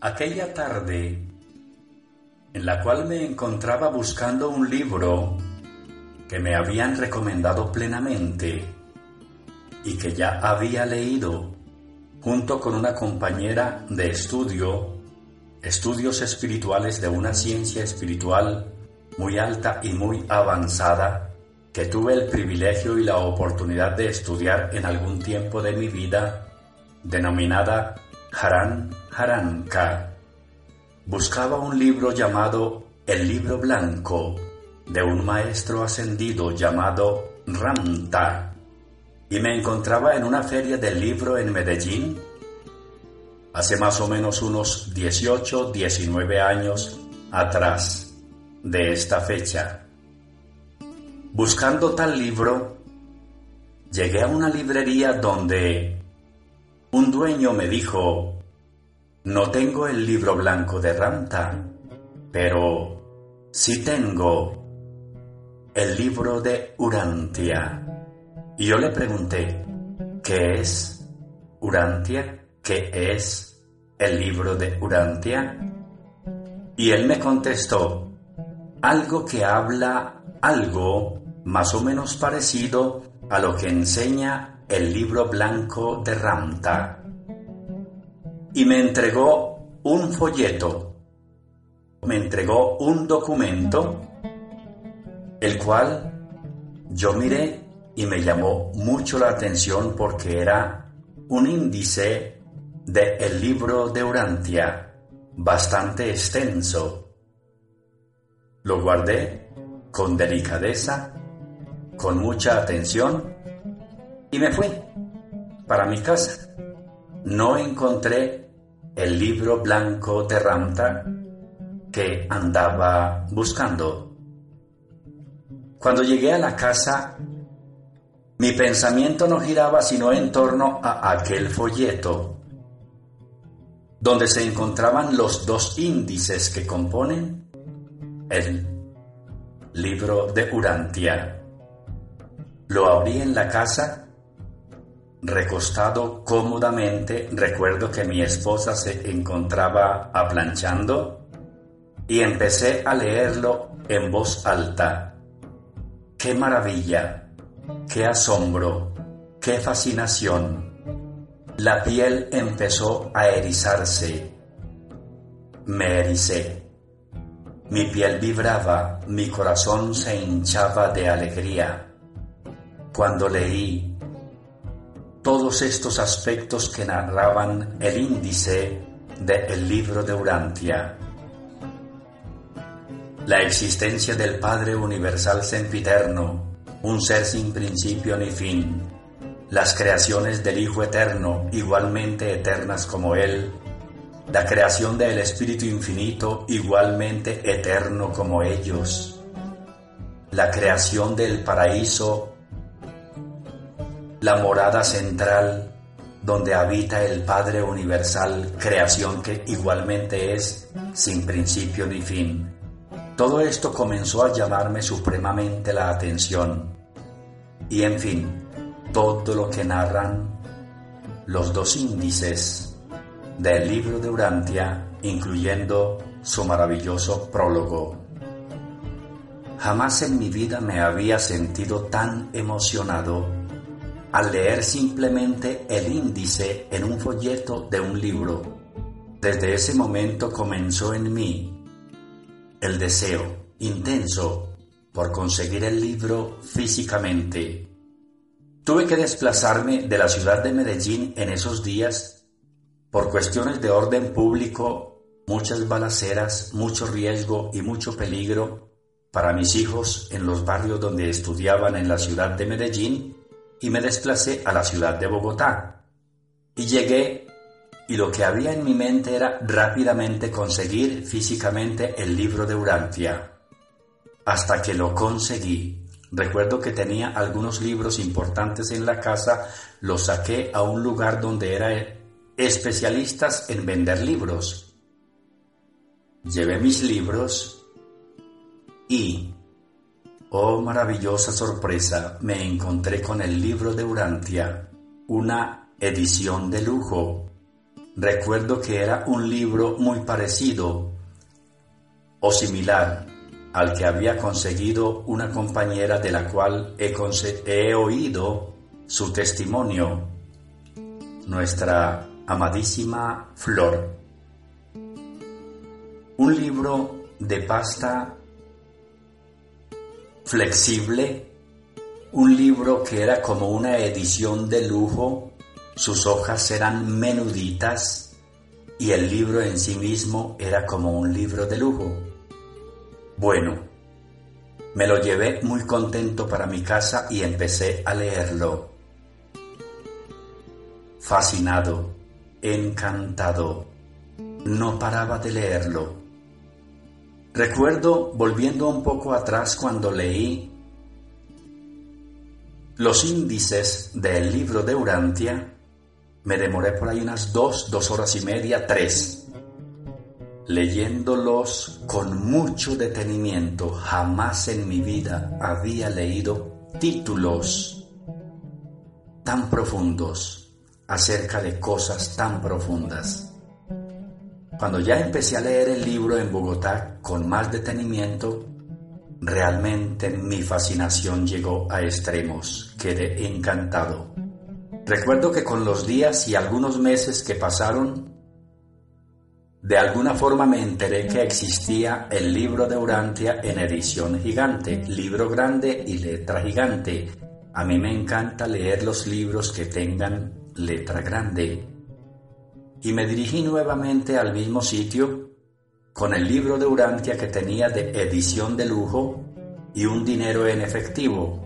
Aquella tarde, en la cual me encontraba buscando un libro que me habían recomendado plenamente y que ya había leído junto con una compañera de estudio, estudios espirituales de una ciencia espiritual muy alta y muy avanzada, que tuve el privilegio y la oportunidad de estudiar en algún tiempo de mi vida, denominada Haran Haranka. Buscaba un libro llamado El Libro Blanco de un maestro ascendido llamado Ramta y me encontraba en una feria del libro en Medellín hace más o menos unos 18, 19 años atrás de esta fecha. Buscando tal libro, llegué a una librería donde un dueño me dijo, no tengo el libro blanco de Ramta, pero sí tengo el libro de Urantia. Y yo le pregunté, ¿qué es Urantia? ¿Qué es el libro de Urantia? Y él me contestó, algo que habla algo más o menos parecido a lo que enseña el libro blanco de Ramta y me entregó un folleto, me entregó un documento, el cual yo miré y me llamó mucho la atención porque era un índice del el libro de Urantia, bastante extenso. Lo guardé con delicadeza, con mucha atención y me fui para mi casa. No encontré el libro blanco de Ramta que andaba buscando. Cuando llegué a la casa, mi pensamiento no giraba sino en torno a aquel folleto, donde se encontraban los dos índices que componen el libro de Urantia. Lo abrí en la casa Recostado cómodamente, recuerdo que mi esposa se encontraba aplanchando y empecé a leerlo en voz alta. ¡Qué maravilla! ¡Qué asombro! ¡Qué fascinación! La piel empezó a erizarse. Me ericé. Mi piel vibraba, mi corazón se hinchaba de alegría. Cuando leí todos estos aspectos que narraban el índice del libro de Urantia. La existencia del Padre Universal Sempiterno, un ser sin principio ni fin, las creaciones del Hijo Eterno, igualmente eternas como Él, la creación del Espíritu Infinito, igualmente eterno como ellos, la creación del paraíso, la morada central donde habita el Padre Universal, creación que igualmente es sin principio ni fin. Todo esto comenzó a llamarme supremamente la atención. Y en fin, todo lo que narran los dos índices del libro de Urantia, incluyendo su maravilloso prólogo. Jamás en mi vida me había sentido tan emocionado al leer simplemente el índice en un folleto de un libro. Desde ese momento comenzó en mí el deseo intenso por conseguir el libro físicamente. Tuve que desplazarme de la ciudad de Medellín en esos días por cuestiones de orden público, muchas balaceras, mucho riesgo y mucho peligro para mis hijos en los barrios donde estudiaban en la ciudad de Medellín y me desplacé a la ciudad de Bogotá. Y llegué y lo que había en mi mente era rápidamente conseguir físicamente el libro de Urantia. Hasta que lo conseguí. Recuerdo que tenía algunos libros importantes en la casa, los saqué a un lugar donde eran especialistas en vender libros. Llevé mis libros y, oh maravillosa sorpresa, me encontré con el libro de Urantia, una edición de lujo Recuerdo que era un libro muy parecido o similar al que había conseguido una compañera de la cual he, oído su testimonio, nuestra amadísima Flor. Un libro de pasta flexible, un libro que era como una edición de lujo sus hojas eran menuditas y el libro en sí mismo era como un libro de lujo. Bueno, me lo llevé muy contento para mi casa y empecé a leerlo. Fascinado, encantado, no paraba de leerlo. Recuerdo, volviendo un poco atrás, cuando leí los índices del libro de Urantia, me demoré por ahí unas dos, dos horas y media, tres, leyéndolos con mucho detenimiento. Jamás en mi vida había leído títulos tan profundos acerca de cosas tan profundas. Cuando ya empecé a leer el libro en Bogotá con más detenimiento, realmente mi fascinación llegó a extremos. Quedé encantado. Recuerdo que con los días y algunos meses que pasaron, de alguna forma me enteré que existía el libro de Urantia en edición gigante, libro grande y letra gigante. A mí me encanta leer los libros que tengan letra grande. Y me dirigí nuevamente al mismo sitio con el libro de Urantia que tenía de edición de lujo y un dinero en efectivo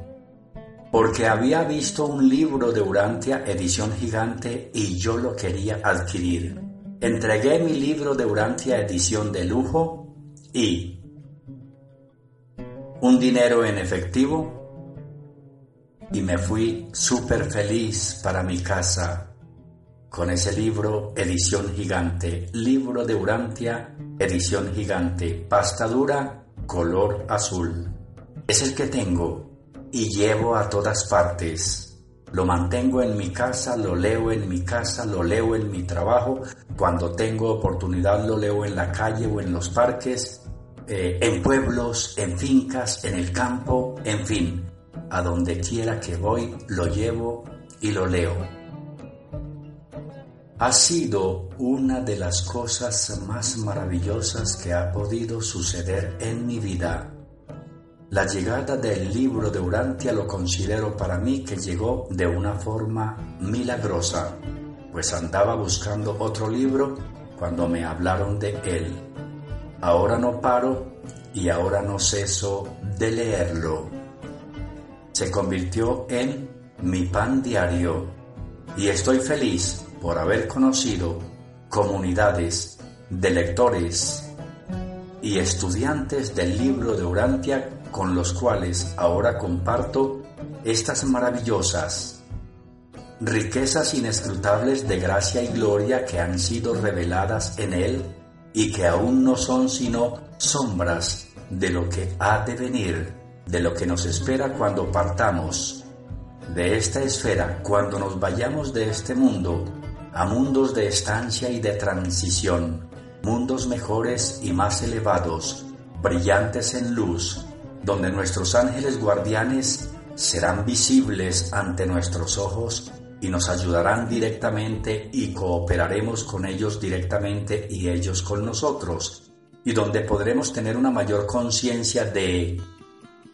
porque había visto un libro de Urantia edición gigante y yo lo quería adquirir. Entregué mi libro de Urantia edición de lujo y un dinero en efectivo y me fui súper feliz para mi casa con ese libro edición gigante, libro de Urantia edición gigante, pasta dura, color azul. Es el que tengo y llevo a todas partes. Lo mantengo en mi casa, lo leo en mi casa, lo leo en mi trabajo. Cuando tengo oportunidad lo leo en la calle o en los parques, eh, en pueblos, en fincas, en el campo, en fin. A donde quiera que voy, lo llevo y lo leo. Ha sido una de las cosas más maravillosas que ha podido suceder en mi vida la llegada del libro de Urantia lo considero para mí que llegó de una forma milagrosa, pues andaba buscando otro libro cuando me hablaron de él. Ahora no paro y ahora no ceso de leerlo. Se convirtió en mi pan diario y estoy feliz por haber conocido comunidades de lectores y estudiantes del libro de Urantia con los cuales ahora comparto estas maravillosas riquezas inescrutables de gracia y gloria que han sido reveladas en Él y que aún no son sino sombras de lo que ha de venir, de lo que nos espera cuando partamos de esta esfera, cuando nos vayamos de este mundo a mundos de estancia y de transición, mundos mejores y más elevados, brillantes en luz, donde nuestros ángeles guardianes serán visibles ante nuestros ojos y nos ayudarán directamente y cooperaremos con ellos directamente y ellos con nosotros, y donde podremos tener una mayor conciencia de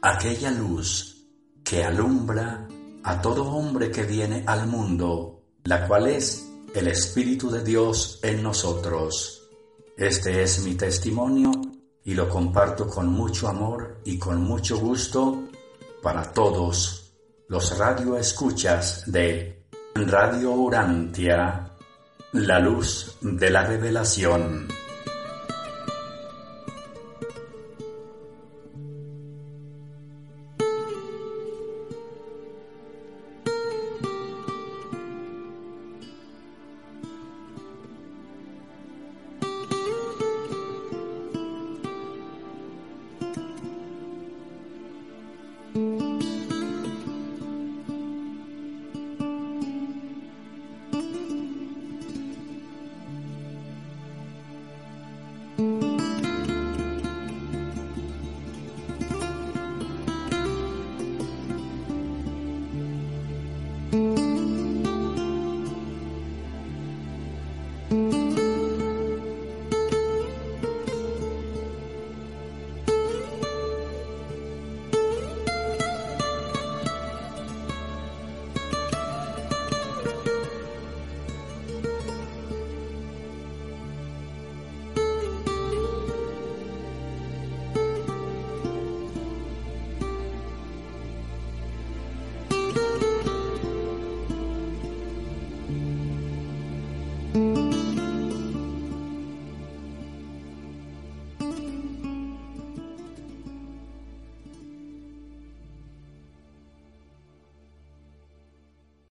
aquella luz que alumbra a todo hombre que viene al mundo, la cual es el Espíritu de Dios en nosotros. Este es mi testimonio y lo comparto con mucho amor y con mucho gusto para todos los radioescuchas de Radio Urantia, la luz de la revelación.